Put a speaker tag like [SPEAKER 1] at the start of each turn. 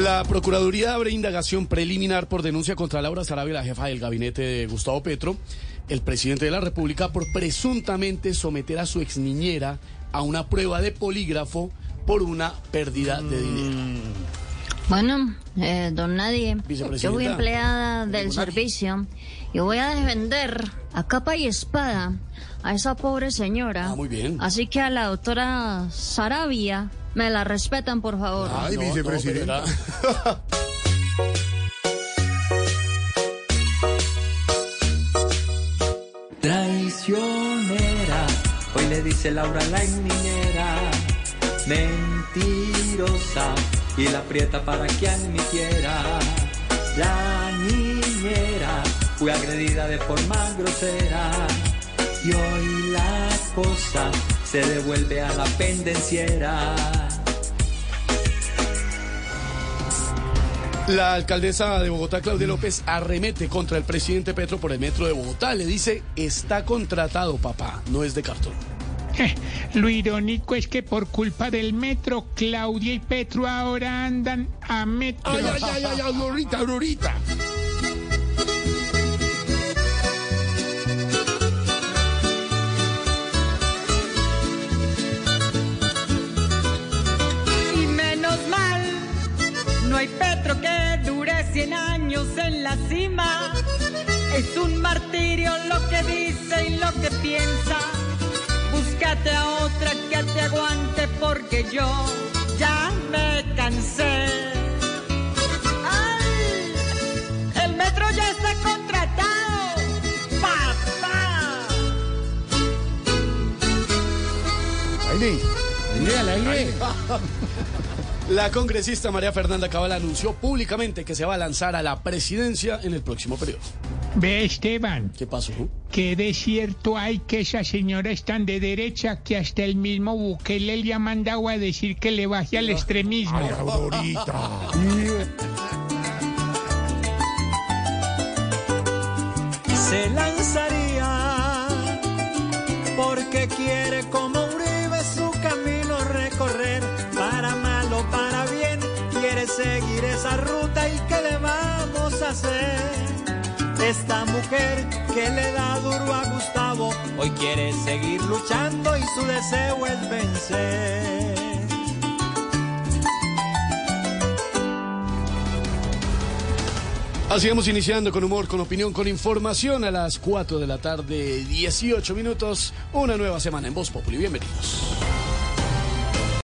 [SPEAKER 1] La Procuraduría abre indagación preliminar por denuncia contra Laura Sarabia, la jefa del gabinete de Gustavo Petro, el presidente de la República, por presuntamente someter a su exniñera a una prueba de polígrafo por una pérdida de dinero.
[SPEAKER 2] Bueno, eh, don Nadie, yo fui empleada del servicio y voy a defender a capa y espada a esa pobre señora.
[SPEAKER 1] Ah, muy bien.
[SPEAKER 2] Así que a la doctora Sarabia me la respetan, por favor.
[SPEAKER 3] Ay,
[SPEAKER 1] No,
[SPEAKER 4] Traicionera, hoy le dice Laura la niñera, mentirosa, y la aprieta para que admitiera. La niñera fue agredida de forma grosera, y hoy la cosa se devuelve a la pendenciera.
[SPEAKER 1] La alcaldesa de Bogotá, Claudia López, arremete contra el presidente Petro por el metro de Bogotá. Le dice, está contratado, papá, no es de cartón.
[SPEAKER 5] Lo irónico es que por culpa del metro, Claudia y Petro ahora andan a metro.
[SPEAKER 3] Ay, ay, ay, ay, Aurorita, Aurorita.
[SPEAKER 6] Que dure 100 años en la cima. Es un martirio lo que dice y lo que piensa. Búscate a otra que te aguante porque yo ya me cansé. ¡Ay! El metro ya está contratado. ¡Papá!
[SPEAKER 1] La congresista María Fernanda Cabal anunció públicamente que se va a lanzar a la presidencia en el próximo periodo.
[SPEAKER 5] Ve, Esteban,
[SPEAKER 1] ¿Qué pasó?
[SPEAKER 5] qué desierto hay que esa señora es tan de derecha que hasta el mismo Bukele le ha mandado a decir que le baje al extremismo.
[SPEAKER 3] Aurorita.
[SPEAKER 4] se lanzaría porque quiere como Uribe su camino seguir esa ruta y qué le vamos a hacer esta mujer que le da duro a Gustavo hoy quiere seguir luchando y su deseo es vencer
[SPEAKER 1] Así vamos iniciando con humor, con opinión, con información a las 4 de la tarde, 18 minutos. Una nueva semana en Voz Populi. Bienvenidos.